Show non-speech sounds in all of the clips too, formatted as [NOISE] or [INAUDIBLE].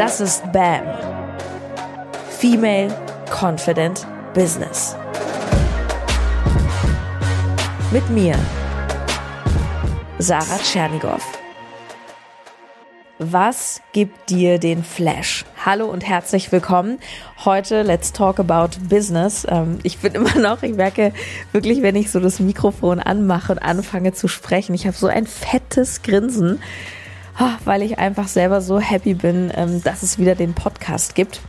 Das ist BAM. Female Confident Business. Mit mir, Sarah Tschernigow. Was gibt dir den Flash? Hallo und herzlich willkommen. Heute Let's Talk About Business. Ähm, ich bin [LAUGHS] immer noch, ich merke wirklich, wenn ich so das Mikrofon anmache und anfange zu sprechen, ich habe so ein fettes Grinsen, weil ich einfach selber so happy bin, ähm, dass es wieder den Podcast gibt.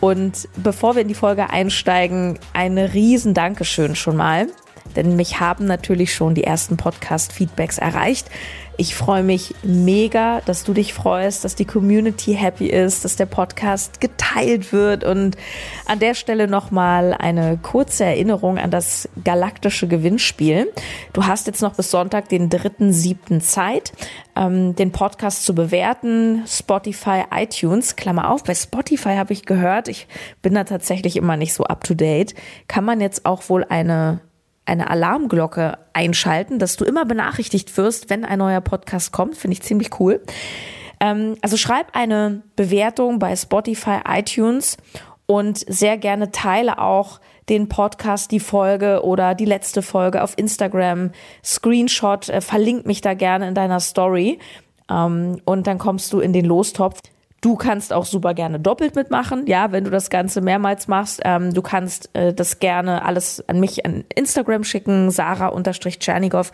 Und bevor wir in die Folge einsteigen, eine riesen Dankeschön schon mal. Denn mich haben natürlich schon die ersten Podcast-Feedbacks erreicht. Ich freue mich mega, dass du dich freust, dass die Community happy ist, dass der Podcast geteilt wird und an der Stelle nochmal eine kurze Erinnerung an das galaktische Gewinnspiel. Du hast jetzt noch bis Sonntag, den 3.7. Zeit, ähm, den Podcast zu bewerten. Spotify, iTunes, Klammer auf. Bei Spotify habe ich gehört, ich bin da tatsächlich immer nicht so up to date, kann man jetzt auch wohl eine eine Alarmglocke einschalten, dass du immer benachrichtigt wirst, wenn ein neuer Podcast kommt. Finde ich ziemlich cool. Ähm, also schreib eine Bewertung bei Spotify, iTunes und sehr gerne teile auch den Podcast, die Folge oder die letzte Folge auf Instagram. Screenshot, äh, verlink mich da gerne in deiner Story. Ähm, und dann kommst du in den Lostopf. Du kannst auch super gerne doppelt mitmachen, ja, wenn du das Ganze mehrmals machst. Ähm, du kannst äh, das gerne alles an mich an Instagram schicken, Sarah-Tschernigow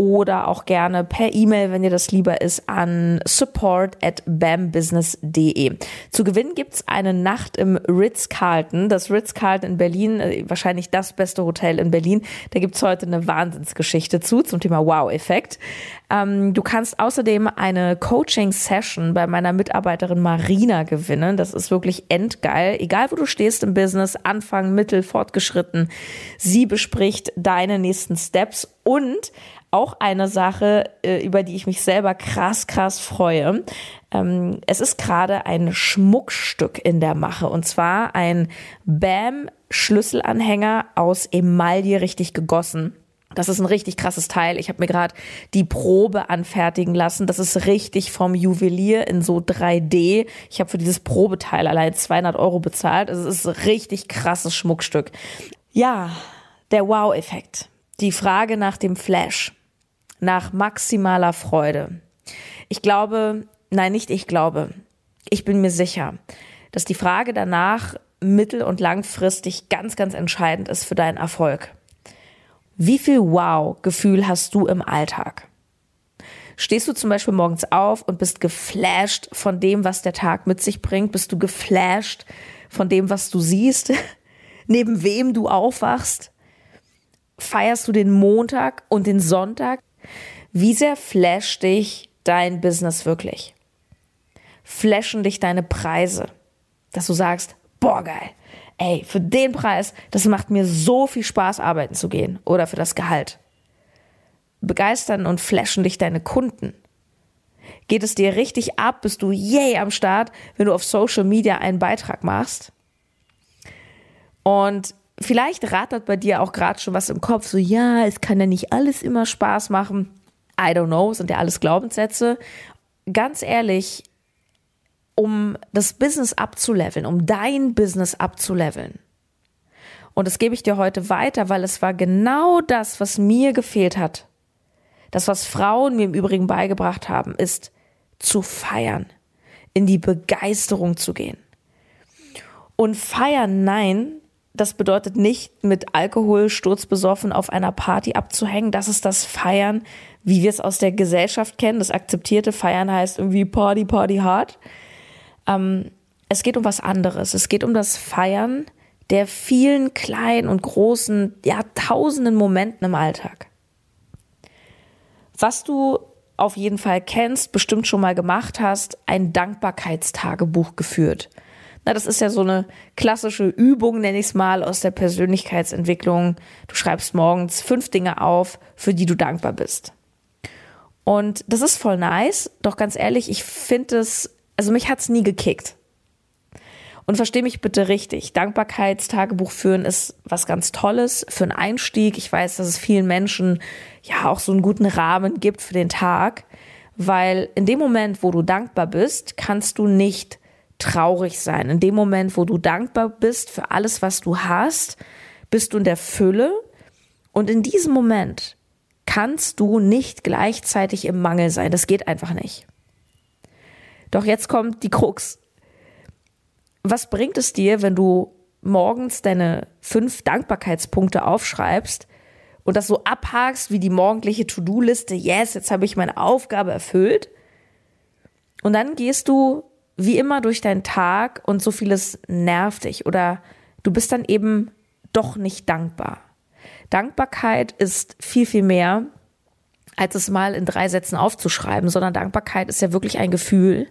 oder auch gerne per E-Mail, wenn dir das lieber ist, an support at bambusiness.de. Zu gewinnen gibt's eine Nacht im Ritz-Carlton. Das Ritz-Carlton in Berlin, äh, wahrscheinlich das beste Hotel in Berlin. Da gibt's heute eine Wahnsinnsgeschichte zu, zum Thema Wow-Effekt. Ähm, du kannst außerdem eine Coaching-Session bei meiner Mitarbeiterin Marina gewinnen. Das ist wirklich endgeil. Egal wo du stehst im Business, Anfang, Mittel, fortgeschritten. Sie bespricht deine nächsten Steps und auch eine Sache, äh, über die ich mich selber krass, krass freue. Ähm, es ist gerade ein Schmuckstück in der Mache und zwar ein BAM Schlüsselanhänger aus Emaille richtig gegossen. Das ist ein richtig krasses Teil. Ich habe mir gerade die Probe anfertigen lassen. Das ist richtig vom Juwelier in so 3D. Ich habe für dieses Probeteil allein 200 Euro bezahlt. Es ist ein richtig krasses Schmuckstück. Ja, der Wow-Effekt. Die Frage nach dem Flash. Nach maximaler Freude. Ich glaube, nein, nicht ich glaube. Ich bin mir sicher, dass die Frage danach mittel- und langfristig ganz, ganz entscheidend ist für deinen Erfolg. Wie viel Wow-Gefühl hast du im Alltag? Stehst du zum Beispiel morgens auf und bist geflasht von dem, was der Tag mit sich bringt? Bist du geflasht von dem, was du siehst? [LAUGHS] Neben wem du aufwachst? Feierst du den Montag und den Sonntag? Wie sehr flasht dich dein Business wirklich? Flashen dich deine Preise, dass du sagst, boah geil, ey, für den Preis, das macht mir so viel Spaß, arbeiten zu gehen oder für das Gehalt. Begeistern und flashen dich deine Kunden. Geht es dir richtig ab, bist du yay am Start, wenn du auf Social Media einen Beitrag machst? Und vielleicht rattert bei dir auch gerade schon was im Kopf, so ja, es kann ja nicht alles immer Spaß machen. I don't know, sind ja alles Glaubenssätze. Ganz ehrlich, um das Business abzuleveln, um dein Business abzuleveln. Und das gebe ich dir heute weiter, weil es war genau das, was mir gefehlt hat. Das, was Frauen mir im Übrigen beigebracht haben, ist zu feiern, in die Begeisterung zu gehen. Und feiern, nein, das bedeutet nicht mit Alkohol sturzbesoffen auf einer Party abzuhängen. Das ist das Feiern, wie wir es aus der Gesellschaft kennen. Das akzeptierte Feiern heißt irgendwie Party, Party hard. Ähm, es geht um was anderes. Es geht um das Feiern der vielen kleinen und großen, ja, tausenden Momenten im Alltag. Was du auf jeden Fall kennst, bestimmt schon mal gemacht hast, ein Dankbarkeitstagebuch geführt. Na, das ist ja so eine klassische Übung, nenne ich es mal, aus der Persönlichkeitsentwicklung. Du schreibst morgens fünf Dinge auf, für die du dankbar bist. Und das ist voll nice, doch ganz ehrlich, ich finde es also mich hat's nie gekickt. Und versteh mich bitte richtig. Dankbarkeitstagebuch führen ist was ganz Tolles für einen Einstieg. Ich weiß, dass es vielen Menschen ja auch so einen guten Rahmen gibt für den Tag, weil in dem Moment, wo du dankbar bist, kannst du nicht traurig sein. In dem Moment, wo du dankbar bist für alles, was du hast, bist du in der Fülle. Und in diesem Moment kannst du nicht gleichzeitig im Mangel sein. Das geht einfach nicht. Doch jetzt kommt die Krux. Was bringt es dir, wenn du morgens deine fünf Dankbarkeitspunkte aufschreibst und das so abhakst wie die morgendliche To-Do-Liste? Yes, jetzt habe ich meine Aufgabe erfüllt. Und dann gehst du wie immer durch deinen Tag und so vieles nervt dich oder du bist dann eben doch nicht dankbar. Dankbarkeit ist viel, viel mehr, als es mal in drei Sätzen aufzuschreiben, sondern Dankbarkeit ist ja wirklich ein Gefühl.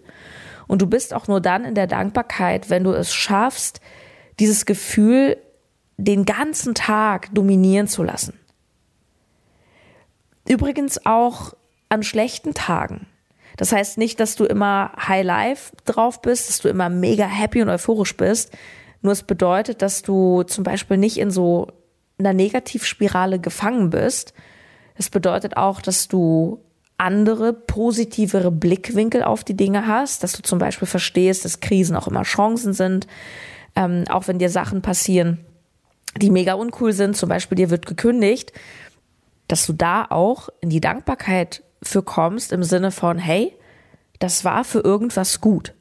Und du bist auch nur dann in der Dankbarkeit, wenn du es schaffst, dieses Gefühl den ganzen Tag dominieren zu lassen. Übrigens auch an schlechten Tagen. Das heißt nicht, dass du immer High Life drauf bist, dass du immer mega happy und euphorisch bist. Nur es bedeutet, dass du zum Beispiel nicht in so einer Negativspirale gefangen bist. Es bedeutet auch, dass du andere, positivere Blickwinkel auf die Dinge hast, dass du zum Beispiel verstehst, dass Krisen auch immer Chancen sind, ähm, auch wenn dir Sachen passieren, die mega uncool sind, zum Beispiel dir wird gekündigt, dass du da auch in die Dankbarkeit für kommst im Sinne von, hey, das war für irgendwas gut,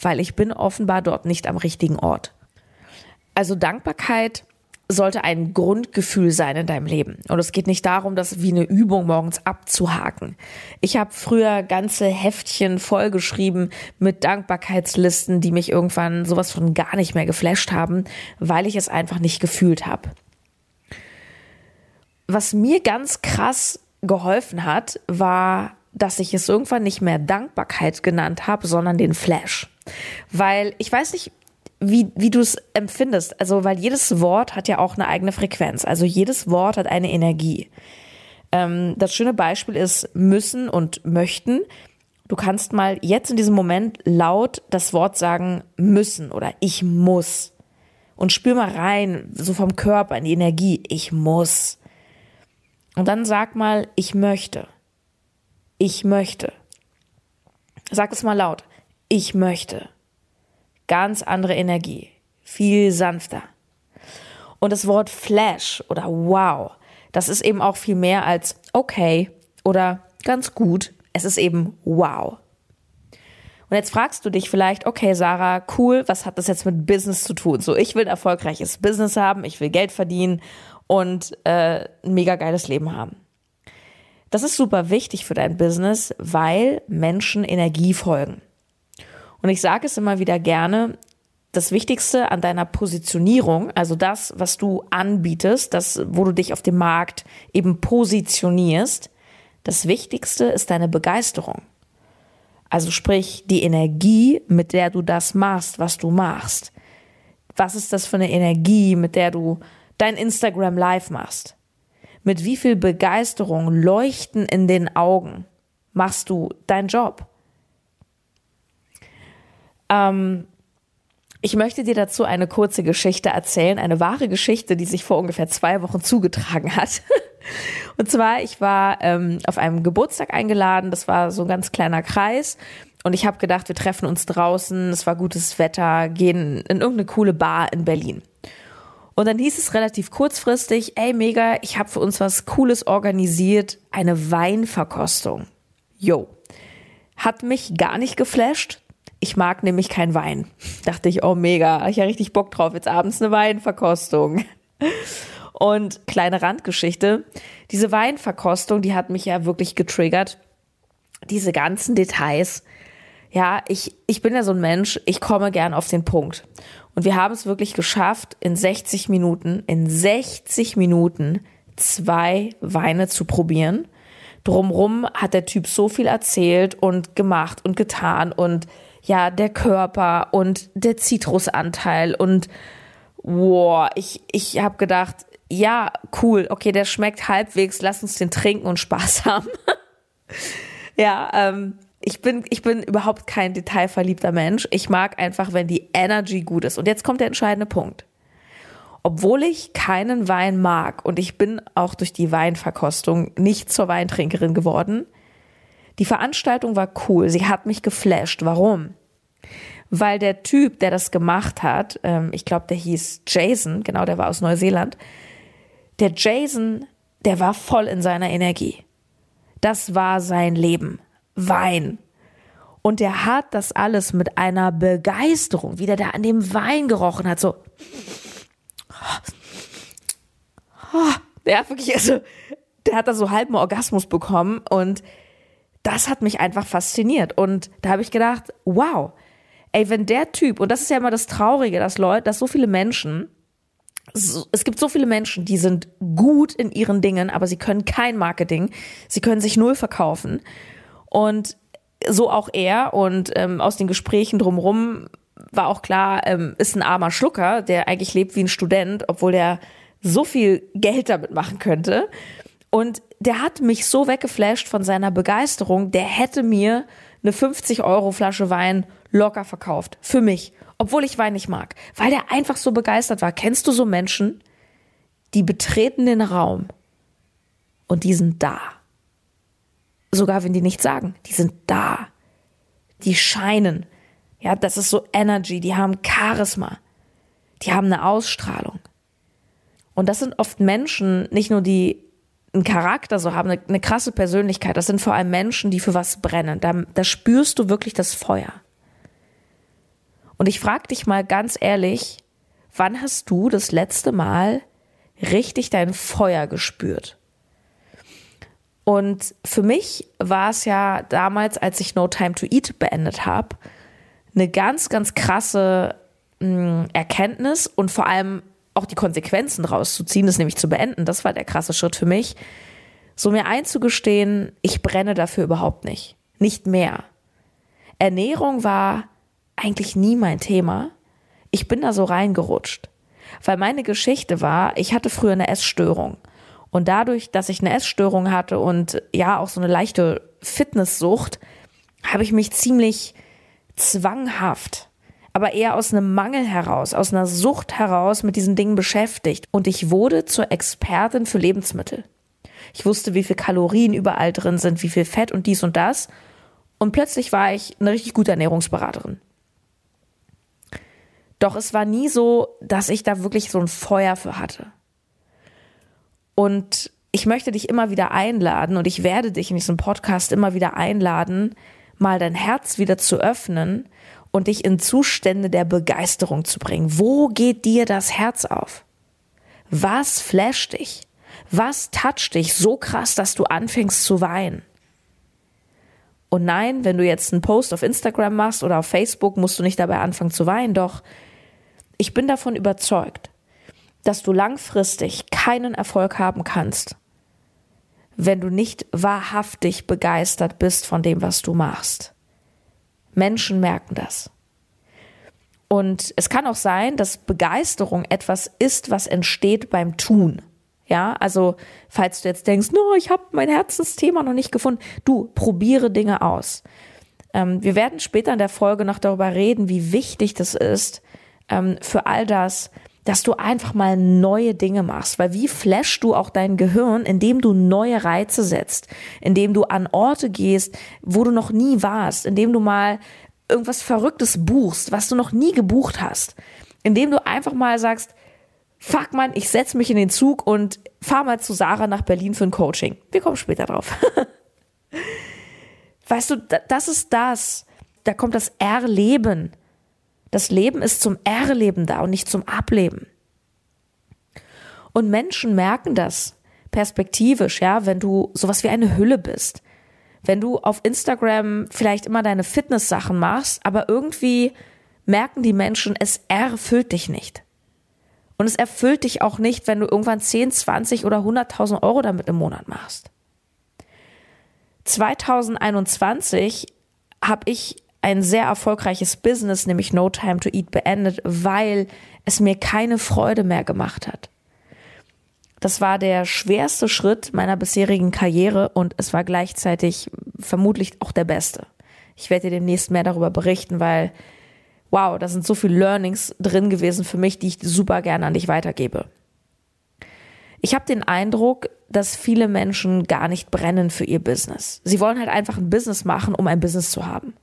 weil ich bin offenbar dort nicht am richtigen Ort. Also Dankbarkeit sollte ein Grundgefühl sein in deinem Leben. Und es geht nicht darum, das wie eine Übung morgens abzuhaken. Ich habe früher ganze Heftchen vollgeschrieben mit Dankbarkeitslisten, die mich irgendwann sowas von gar nicht mehr geflasht haben, weil ich es einfach nicht gefühlt habe. Was mir ganz krass geholfen hat, war, dass ich es irgendwann nicht mehr Dankbarkeit genannt habe, sondern den Flash. Weil ich weiß nicht, wie, wie du es empfindest. Also, weil jedes Wort hat ja auch eine eigene Frequenz. Also jedes Wort hat eine Energie. Ähm, das schöne Beispiel ist müssen und möchten. Du kannst mal jetzt in diesem Moment laut das Wort sagen müssen oder ich muss. Und spür mal rein, so vom Körper in die Energie. Ich muss. Und dann sag mal, ich möchte. Ich möchte. Sag es mal laut. Ich möchte. Ganz andere Energie. Viel sanfter. Und das Wort Flash oder wow, das ist eben auch viel mehr als okay oder ganz gut. Es ist eben wow. Und jetzt fragst du dich vielleicht, okay, Sarah, cool, was hat das jetzt mit Business zu tun? So, ich will ein erfolgreiches Business haben, ich will Geld verdienen und äh, ein mega geiles Leben haben. Das ist super wichtig für dein Business, weil Menschen Energie folgen. Und ich sage es immer wieder gerne, das Wichtigste an deiner Positionierung, also das, was du anbietest, das, wo du dich auf dem Markt eben positionierst, das Wichtigste ist deine Begeisterung. Also sprich, die Energie, mit der du das machst, was du machst. Was ist das für eine Energie, mit der du dein Instagram Live machst. Mit wie viel Begeisterung, Leuchten in den Augen machst du deinen Job. Ähm, ich möchte dir dazu eine kurze Geschichte erzählen, eine wahre Geschichte, die sich vor ungefähr zwei Wochen zugetragen hat. [LAUGHS] Und zwar, ich war ähm, auf einem Geburtstag eingeladen, das war so ein ganz kleiner Kreis. Und ich habe gedacht, wir treffen uns draußen, es war gutes Wetter, gehen in irgendeine coole Bar in Berlin. Und dann hieß es relativ kurzfristig, ey mega, ich habe für uns was Cooles organisiert, eine Weinverkostung. Yo. Hat mich gar nicht geflasht. Ich mag nämlich kein Wein. [LAUGHS] Dachte ich, oh mega, ich ja richtig Bock drauf, jetzt abends eine Weinverkostung. Und kleine Randgeschichte, diese Weinverkostung, die hat mich ja wirklich getriggert. Diese ganzen Details. Ja, ich, ich bin ja so ein Mensch, ich komme gern auf den Punkt. Und wir haben es wirklich geschafft, in 60 Minuten, in 60 Minuten zwei Weine zu probieren. Drumrum hat der Typ so viel erzählt und gemacht und getan und ja, der Körper und der Zitrusanteil und wow, ich, ich habe gedacht, ja, cool, okay, der schmeckt halbwegs, lass uns den trinken und Spaß [LAUGHS] haben. ja, ähm, ich bin, ich bin überhaupt kein detailverliebter Mensch. Ich mag einfach, wenn die Energy gut ist. Und jetzt kommt der entscheidende Punkt. Obwohl ich keinen Wein mag und ich bin auch durch die Weinverkostung nicht zur Weintrinkerin geworden, die Veranstaltung war cool. Sie hat mich geflasht. Warum? weil der Typ, der das gemacht hat, ähm, ich glaube, der hieß Jason, genau, der war aus Neuseeland, der Jason, der war voll in seiner Energie. Das war sein Leben. Wein. Und der hat das alles mit einer Begeisterung, wie der da an dem Wein gerochen hat, so. Der hat wirklich, also, der hat da so halben Orgasmus bekommen und das hat mich einfach fasziniert. Und da habe ich gedacht, wow, ey, wenn der Typ, und das ist ja immer das Traurige, dass Leute, dass so viele Menschen, so, es gibt so viele Menschen, die sind gut in ihren Dingen, aber sie können kein Marketing, sie können sich null verkaufen. Und so auch er und ähm, aus den Gesprächen drumherum war auch klar, ähm, ist ein armer Schlucker, der eigentlich lebt wie ein Student, obwohl der so viel Geld damit machen könnte. Und der hat mich so weggeflasht von seiner Begeisterung, der hätte mir eine 50 Euro Flasche Wein locker verkauft. Für mich. Obwohl ich Wein nicht mag. Weil der einfach so begeistert war. Kennst du so Menschen, die betreten den Raum und die sind da. Sogar wenn die nichts sagen. Die sind da. Die scheinen. Ja, das ist so Energy. Die haben Charisma. Die haben eine Ausstrahlung. Und das sind oft Menschen, nicht nur die einen Charakter so haben, eine, eine, krasse Persönlichkeit. Das sind vor allem Menschen, die für was brennen. Da, da spürst du wirklich das Feuer. Und ich frage dich mal ganz ehrlich, wann hast du das letzte Mal richtig dein Feuer gespürt? Und für mich war es ja damals, als ich No Time to Eat beendet habe, eine ganz, ganz krasse mh, hm, Erkenntnis und vor allem auch die Konsequenzen rauszuziehen, das nämlich zu beenden, das war der krasse Schritt für mich. So mir einzugestehen, ich brenne dafür überhaupt nicht. Nicht mehr. Ernährung war eigentlich nie mein Thema. Ich bin da so reingerutscht. Weil meine Geschichte war, ich hatte früher eine Essstörung. Und dadurch, dass ich eine Essstörung hatte und ja auch so eine leichte Fitnesssucht, habe ich mich ziemlich zwanghaft aber eher aus einem Mangel heraus, aus einer Sucht heraus mit diesen Dingen beschäftigt. Und ich wurde zur Expertin für Lebensmittel. Ich wusste, wie viel Kalorien überall drin sind, wie viel Fett und dies und das. Und plötzlich war ich eine richtig gute Ernährungsberaterin. Doch es war nie so, dass ich da wirklich so ein Feuer für hatte. Und ich möchte dich immer wieder einladen und ich werde dich in diesem Podcast immer wieder einladen, mal dein Herz wieder zu öffnen und dich in Zustände der Begeisterung zu bringen. Wo geht dir das Herz auf? Was flasht dich? Was toucht dich so krass, dass du anfängst zu weinen? Und nein, wenn du jetzt einen Post auf Instagram machst oder auf Facebook, musst du nicht dabei anfangen zu weinen, doch ich bin davon überzeugt, dass du langfristig keinen Erfolg haben kannst, wenn du nicht wahrhaftig begeistert bist von dem, was du machst. Menschen merken das. Und es kann auch sein, dass Begeisterung etwas ist, was entsteht beim Tun. Ja, also falls du jetzt denkst, no, ich habe mein Herzensthema noch nicht gefunden, du probiere Dinge aus. Ähm, wir werden später in der Folge noch darüber reden, wie wichtig das ist ähm, für all das, dass du einfach mal neue Dinge machst, weil wie flashst du auch dein Gehirn, indem du neue Reize setzt, indem du an Orte gehst, wo du noch nie warst, indem du mal irgendwas Verrücktes buchst, was du noch nie gebucht hast, indem du einfach mal sagst, fuck man, ich setz mich in den Zug und fahr mal zu Sarah nach Berlin für ein Coaching. Wir kommen später drauf. [LAUGHS] weißt du, das ist das. Da kommt das Erleben. Das Leben ist zum Erleben da und nicht zum Ableben. Und Menschen merken das perspektivisch, ja, wenn du sowas wie eine Hülle bist. Wenn du auf Instagram vielleicht immer deine Fitness-Sachen machst, aber irgendwie merken die Menschen, es erfüllt dich nicht. Und es erfüllt dich auch nicht, wenn du irgendwann 10, 20 oder 100.000 Euro damit im Monat machst. 2021 habe ich ein sehr erfolgreiches Business, nämlich No Time to Eat, beendet, weil es mir keine Freude mehr gemacht hat. Das war der schwerste Schritt meiner bisherigen Karriere und es war gleichzeitig vermutlich auch der beste. Ich werde dir demnächst mehr darüber berichten, weil, wow, da sind so viele Learnings drin gewesen für mich, die ich super gerne an dich weitergebe. Ich habe den Eindruck, dass viele Menschen gar nicht brennen für ihr Business. Sie wollen halt einfach ein Business machen, um ein Business zu haben.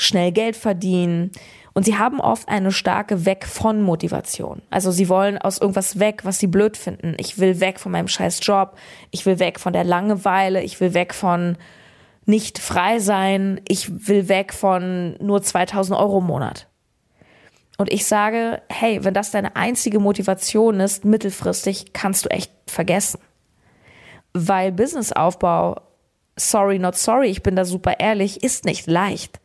Schnell Geld verdienen. Und sie haben oft eine starke Weg von Motivation. Also sie wollen aus irgendwas weg, was sie blöd finden. Ich will weg von meinem scheiß Job. Ich will weg von der Langeweile. Ich will weg von nicht frei sein. Ich will weg von nur 2000 Euro im Monat. Und ich sage, hey, wenn das deine einzige Motivation ist, mittelfristig kannst du echt vergessen. Weil Businessaufbau, sorry, not sorry, ich bin da super ehrlich, ist nicht leicht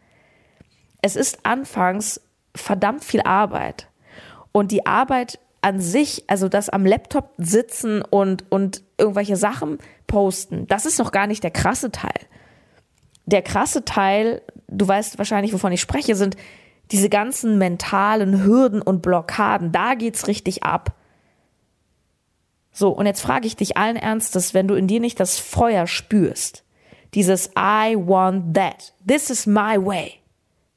es ist anfangs verdammt viel Arbeit. Und die Arbeit an sich, also das am Laptop sitzen und, und irgendwelche Sachen posten, das ist noch gar nicht der krasse Teil. Der krasse Teil, du weißt wahrscheinlich, wovon ich spreche, sind diese ganzen mentalen Hürden und Blockaden. Da geht's richtig ab. So, und jetzt frage ich dich allen Ernstes, wenn du in dir nicht das Feuer spürst, dieses I want that, this is my way,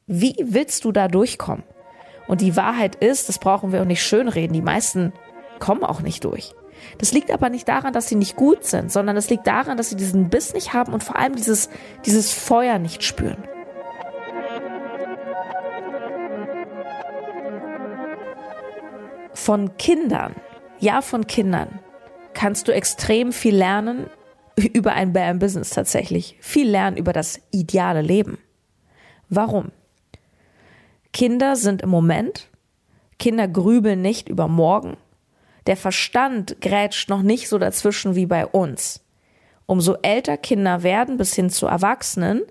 wie willst du da durchkommen? Und die Wahrheit ist, das brauchen wir auch nicht schönreden, die meisten kommen auch nicht durch. Das liegt aber nicht daran, dass sie nicht gut sind, sondern es liegt daran, dass sie diesen Biss nicht haben und vor allem dieses, dieses Feuer nicht spüren. Von Kindern, ja von Kindern, kannst du extrem viel lernen über ein Bam Business tatsächlich. Viel lernen über das ideale Leben. Warum? Kinder sind im Moment, Kinder grübeln nicht über morgen. Der Verstand grätscht noch nicht so dazwischen wie bei uns. Umso älter Kinder werden bis hin zu Erwachsenen,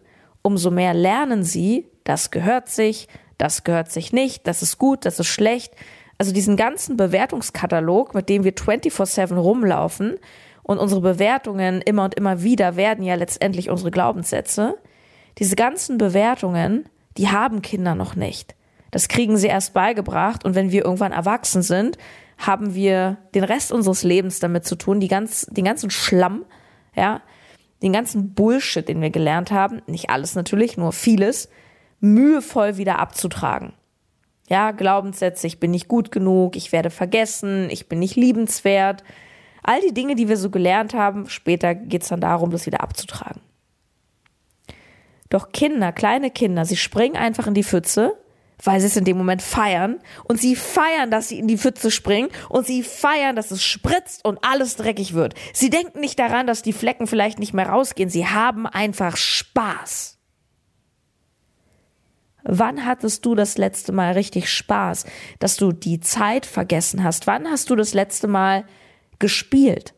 umso mehr lernen sie, das gehört sich, das gehört sich nicht, das ist gut, das ist schlecht. Also diesen ganzen Bewertungskatalog, mit dem wir 24-7 rumlaufen und unsere Bewertungen immer und immer wieder werden ja letztendlich unsere Glaubenssätze. Diese ganzen Bewertungen, die haben Kinder noch nicht. Das kriegen sie erst beigebracht und wenn wir irgendwann erwachsen sind, haben wir den Rest unseres Lebens damit zu tun, die ganz, den ganzen Schlamm, ja, den ganzen Bullshit, den wir gelernt haben, nicht alles natürlich, nur vieles, mühevoll wieder abzutragen. Ja, Glaubenssätze, ich bin nicht gut genug, ich werde vergessen, ich bin nicht liebenswert. All die Dinge, die wir so gelernt haben, später geht es dann darum, das wieder abzutragen. Doch Kinder, kleine Kinder, sie springen einfach in die Pfütze weil sie es in dem Moment feiern und sie feiern, dass sie in die Pfütze springen und sie feiern, dass es spritzt und alles dreckig wird. Sie denken nicht daran, dass die Flecken vielleicht nicht mehr rausgehen. Sie haben einfach Spaß. Wann hattest du das letzte Mal richtig Spaß, dass du die Zeit vergessen hast? Wann hast du das letzte Mal gespielt?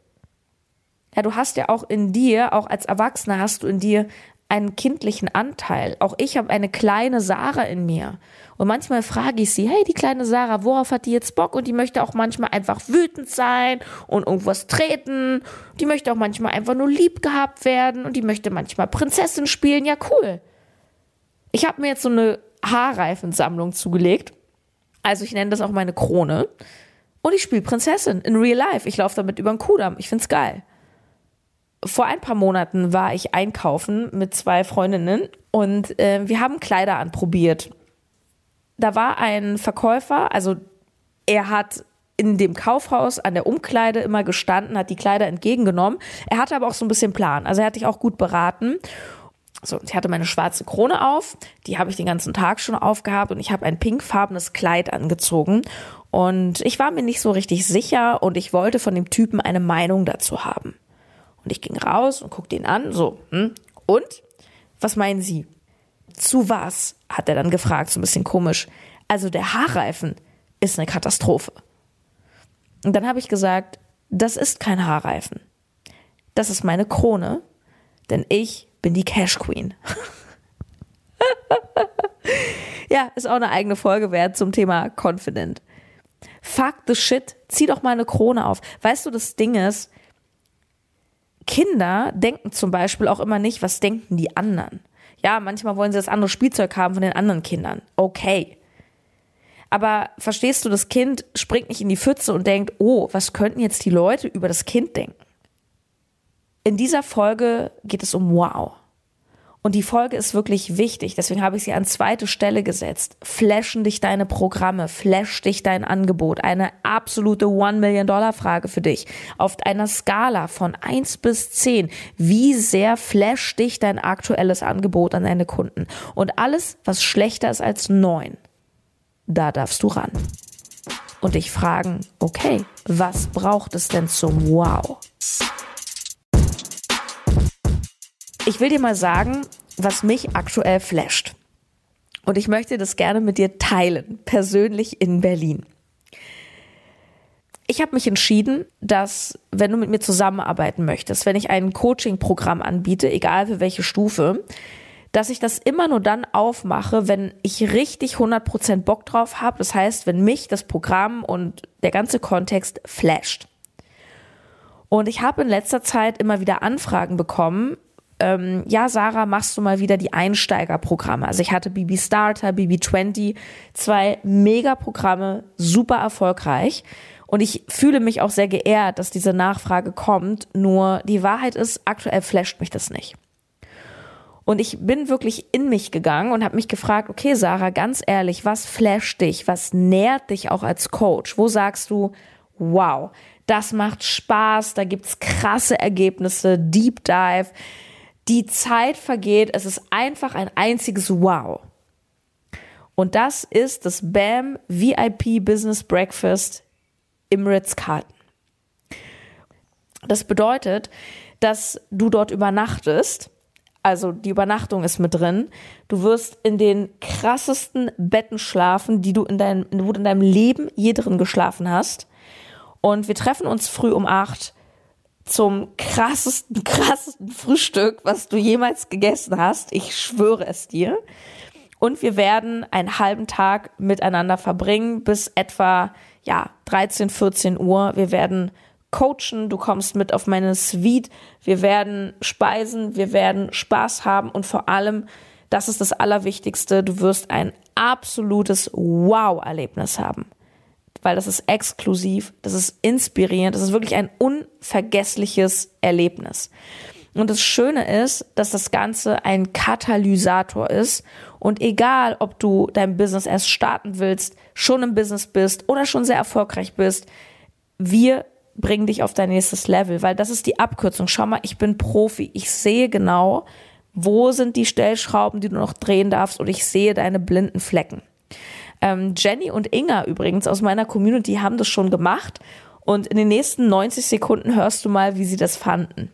Ja, du hast ja auch in dir, auch als Erwachsener hast du in dir einen kindlichen Anteil. Auch ich habe eine kleine Sarah in mir. Und manchmal frage ich sie, hey, die kleine Sarah, worauf hat die jetzt Bock? Und die möchte auch manchmal einfach wütend sein und irgendwas treten. Die möchte auch manchmal einfach nur lieb gehabt werden und die möchte manchmal Prinzessin spielen. Ja, cool. Ich habe mir jetzt so eine Haarreifensammlung zugelegt. Also ich nenne das auch meine Krone. Und ich spiele Prinzessin in real life. Ich laufe damit über den Kudamm. Ich find's geil vor ein paar Monaten war ich einkaufen mit zwei Freundinnen und äh, wir haben Kleider anprobiert. Da war ein Verkäufer, also er hat in dem Kaufhaus an der Umkleide immer gestanden, hat die Kleider entgegengenommen. Er hatte aber auch so ein bisschen Plan. Also er hat dich auch gut beraten. So, ich hatte meine schwarze Krone auf, die habe ich den ganzen Tag schon aufgehabt und ich habe ein pinkfarbenes Kleid angezogen und ich war mir nicht so richtig sicher und ich wollte von dem Typen eine Meinung dazu haben. Und ich ging raus und guckte ihn an, so, hm, und? Was meinen Sie? Zu was? hat er dann gefragt, so ein bisschen komisch. Also der Haarreifen ist eine Katastrophe. Und dann habe ich gesagt, das ist kein Haarreifen. Das ist meine Krone, denn ich bin die Cash Queen. [LAUGHS] ja, ist auch eine eigene Folge wert zum Thema Confident. Fuck the shit, zieh doch mal eine Krone auf. Weißt du, das Ding ist, Kinder denken zum Beispiel auch immer nicht, was denken die anderen. Ja, manchmal wollen sie das andere Spielzeug haben von den anderen Kindern. Okay. Aber verstehst du, das Kind springt nicht in die Pfütze und denkt, oh, was könnten jetzt die Leute über das Kind denken? In dieser Folge geht es um Wow. Und die Folge ist wirklich wichtig, deswegen habe ich sie an zweite Stelle gesetzt. Flashen dich deine Programme, flash dich dein Angebot. Eine absolute One-Million-Dollar-Frage für dich. Auf einer Skala von eins bis zehn, wie sehr flash dich dein aktuelles Angebot an deine Kunden? Und alles, was schlechter ist als neun, da darfst du ran. Und dich fragen, okay, was braucht es denn zum Wow? Ich will dir mal sagen, was mich aktuell flasht. Und ich möchte das gerne mit dir teilen, persönlich in Berlin. Ich habe mich entschieden, dass wenn du mit mir zusammenarbeiten möchtest, wenn ich ein Coaching-Programm anbiete, egal für welche Stufe, dass ich das immer nur dann aufmache, wenn ich richtig 100% Bock drauf habe. Das heißt, wenn mich das Programm und der ganze Kontext flasht. Und ich habe in letzter Zeit immer wieder Anfragen bekommen, ähm, ja, Sarah, machst du mal wieder die Einsteigerprogramme. Also ich hatte BB Starter, BB 20, zwei Mega-Programme, super erfolgreich. Und ich fühle mich auch sehr geehrt, dass diese Nachfrage kommt. Nur die Wahrheit ist, aktuell flasht mich das nicht. Und ich bin wirklich in mich gegangen und habe mich gefragt, okay, Sarah, ganz ehrlich, was flasht dich? Was nährt dich auch als Coach? Wo sagst du, wow, das macht Spaß, da gibt's krasse Ergebnisse, Deep Dive die Zeit vergeht, es ist einfach ein einziges Wow. Und das ist das BAM VIP Business Breakfast im Ritz-Carlton. Das bedeutet, dass du dort übernachtest. Also die Übernachtung ist mit drin. Du wirst in den krassesten Betten schlafen, die du in deinem, wo du in deinem Leben je drin geschlafen hast. Und wir treffen uns früh um acht zum krassesten, [LAUGHS] krassesten Frühstück, was du jemals gegessen hast. Ich schwöre es dir. Und wir werden einen halben Tag miteinander verbringen bis etwa, ja, 13, 14 Uhr. Wir werden coachen, du kommst mit auf meine Suite, wir werden speisen, wir werden Spaß haben und vor allem, das ist das Allerwichtigste, du wirst ein absolutes Wow-Erlebnis haben weil das ist exklusiv, das ist inspirierend, das ist wirklich ein unvergessliches Erlebnis. Und das Schöne ist, dass das Ganze ein Katalysator ist. Und egal, ob du dein Business erst starten willst, schon im Business bist oder schon sehr erfolgreich bist, wir bringen dich auf dein nächstes Level, weil das ist die Abkürzung. Schau mal, ich bin Profi. Ich sehe genau, wo sind die Stellschrauben, die du noch drehen darfst und ich sehe deine blinden Flecken. Ähm, Jenny und Inga übrigens aus meiner Community haben das schon gemacht. Und in den nächsten 90 Sekunden hörst du mal, wie sie das fanden.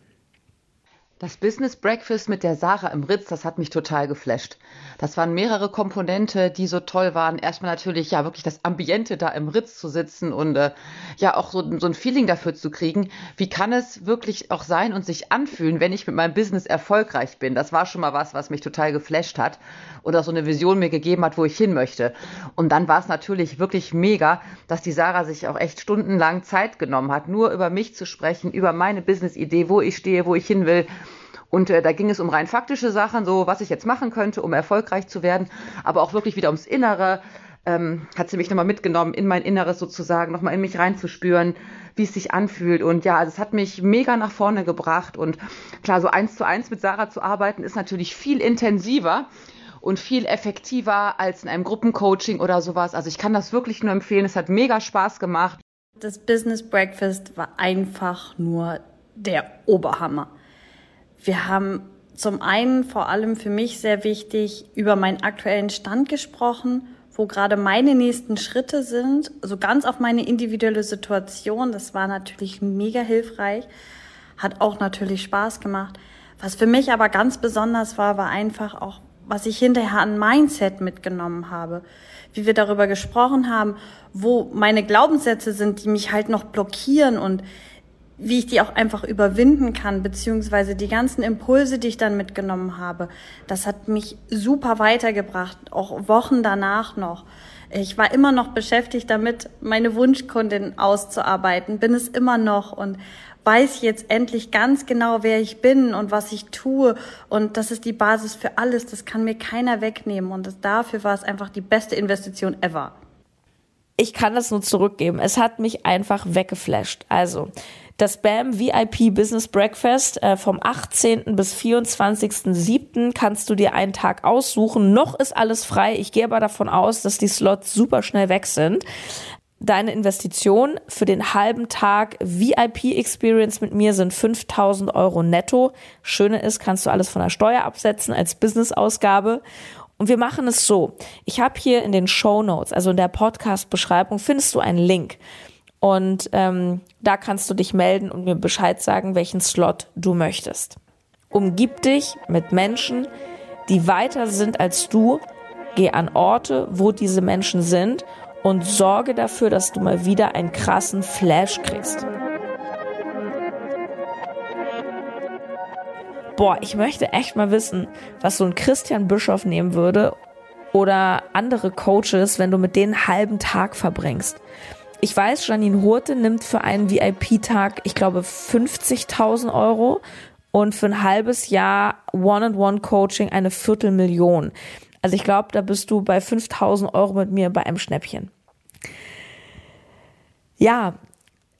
Das Business Breakfast mit der Sarah im Ritz, das hat mich total geflasht. Das waren mehrere Komponente, die so toll waren. Erstmal natürlich ja wirklich das Ambiente da im Ritz zu sitzen und äh, ja auch so, so ein Feeling dafür zu kriegen. Wie kann es wirklich auch sein und sich anfühlen, wenn ich mit meinem Business erfolgreich bin? Das war schon mal was, was mich total geflasht hat auch so eine Vision mir gegeben hat, wo ich hin möchte. Und dann war es natürlich wirklich mega, dass die Sarah sich auch echt stundenlang Zeit genommen hat, nur über mich zu sprechen, über meine Business-Idee, wo ich stehe, wo ich hin will und äh, da ging es um rein faktische Sachen, so was ich jetzt machen könnte, um erfolgreich zu werden, aber auch wirklich wieder ums Innere. Ähm, hat sie mich nochmal mitgenommen, in mein Inneres sozusagen, nochmal in mich reinzuspüren, wie es sich anfühlt. Und ja, also es hat mich mega nach vorne gebracht. Und klar, so eins zu eins mit Sarah zu arbeiten, ist natürlich viel intensiver und viel effektiver als in einem Gruppencoaching oder sowas. Also ich kann das wirklich nur empfehlen. Es hat mega Spaß gemacht. Das Business Breakfast war einfach nur der Oberhammer. Wir haben zum einen vor allem für mich sehr wichtig über meinen aktuellen Stand gesprochen, wo gerade meine nächsten Schritte sind, so ganz auf meine individuelle Situation. Das war natürlich mega hilfreich, hat auch natürlich Spaß gemacht. Was für mich aber ganz besonders war, war einfach auch, was ich hinterher an Mindset mitgenommen habe. Wie wir darüber gesprochen haben, wo meine Glaubenssätze sind, die mich halt noch blockieren und wie ich die auch einfach überwinden kann, beziehungsweise die ganzen Impulse, die ich dann mitgenommen habe, das hat mich super weitergebracht, auch Wochen danach noch. Ich war immer noch beschäftigt damit, meine Wunschkundin auszuarbeiten, bin es immer noch und weiß jetzt endlich ganz genau, wer ich bin und was ich tue. Und das ist die Basis für alles. Das kann mir keiner wegnehmen. Und das, dafür war es einfach die beste Investition ever. ich kann das nur zurückgeben. Es hat mich einfach weggeflasht. Also, das BAM VIP Business Breakfast äh, vom 18. bis 24.07. kannst du dir einen Tag aussuchen. Noch ist alles frei. Ich gehe aber davon aus, dass die Slots super schnell weg sind. Deine Investition für den halben Tag VIP-Experience mit mir sind 5000 Euro netto. Schöne ist, kannst du alles von der Steuer absetzen als Business-Ausgabe. Und wir machen es so. Ich habe hier in den Show Notes, also in der Podcast-Beschreibung, findest du einen Link. Und ähm, da kannst du dich melden und mir Bescheid sagen, welchen Slot du möchtest. Umgib dich mit Menschen, die weiter sind als du. Geh an Orte, wo diese Menschen sind und sorge dafür, dass du mal wieder einen krassen Flash kriegst. Boah, ich möchte echt mal wissen, was so ein Christian Bischof nehmen würde oder andere Coaches, wenn du mit denen einen halben Tag verbringst. Ich weiß, Janine Hurte nimmt für einen VIP-Tag, ich glaube, 50.000 Euro und für ein halbes Jahr One-on-One-Coaching eine Viertelmillion. Also ich glaube, da bist du bei 5000 Euro mit mir bei einem Schnäppchen. Ja,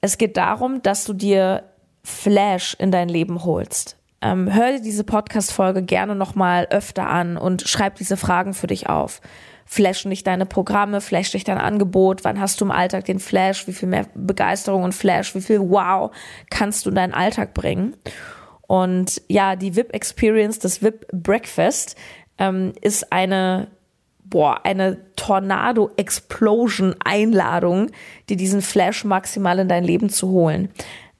es geht darum, dass du dir Flash in dein Leben holst. Ähm, hör dir diese Podcast-Folge gerne nochmal öfter an und schreib diese Fragen für dich auf. Flashen dich deine Programme, flash dich dein Angebot, wann hast du im Alltag den Flash, wie viel mehr Begeisterung und Flash, wie viel Wow kannst du in deinen Alltag bringen. Und ja, die VIP-Experience, das VIP-Breakfast ähm, ist eine boah, eine Tornado-Explosion-Einladung, dir diesen Flash maximal in dein Leben zu holen.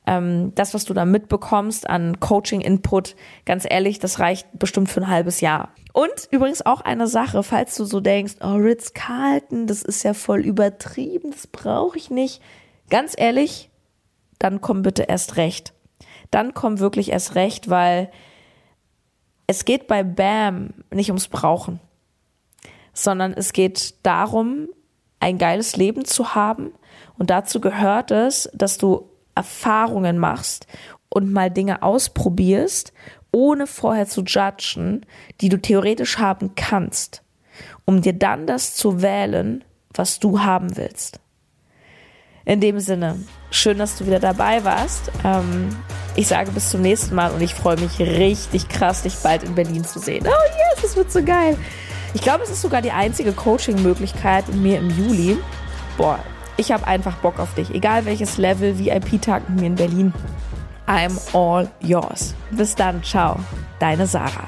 Ähm, das, was du da mitbekommst an Coaching-Input, ganz ehrlich, das reicht bestimmt für ein halbes Jahr. Und übrigens auch eine Sache, falls du so denkst, oh, Ritz-Carlton, das ist ja voll übertrieben, das brauche ich nicht. Ganz ehrlich, dann komm bitte erst recht. Dann komm wirklich erst recht, weil es geht bei BAM nicht ums Brauchen sondern es geht darum, ein geiles Leben zu haben. Und dazu gehört es, dass du Erfahrungen machst und mal Dinge ausprobierst, ohne vorher zu judgen, die du theoretisch haben kannst, um dir dann das zu wählen, was du haben willst. In dem Sinne, schön, dass du wieder dabei warst. Ähm, ich sage bis zum nächsten Mal und ich freue mich richtig krass, dich bald in Berlin zu sehen. Oh yes, das wird so geil. Ich glaube, es ist sogar die einzige Coaching-Möglichkeit in mir im Juli. Boah, ich habe einfach Bock auf dich. Egal welches Level, VIP-Tag mit mir in Berlin. I'm all yours. Bis dann, ciao. Deine Sarah.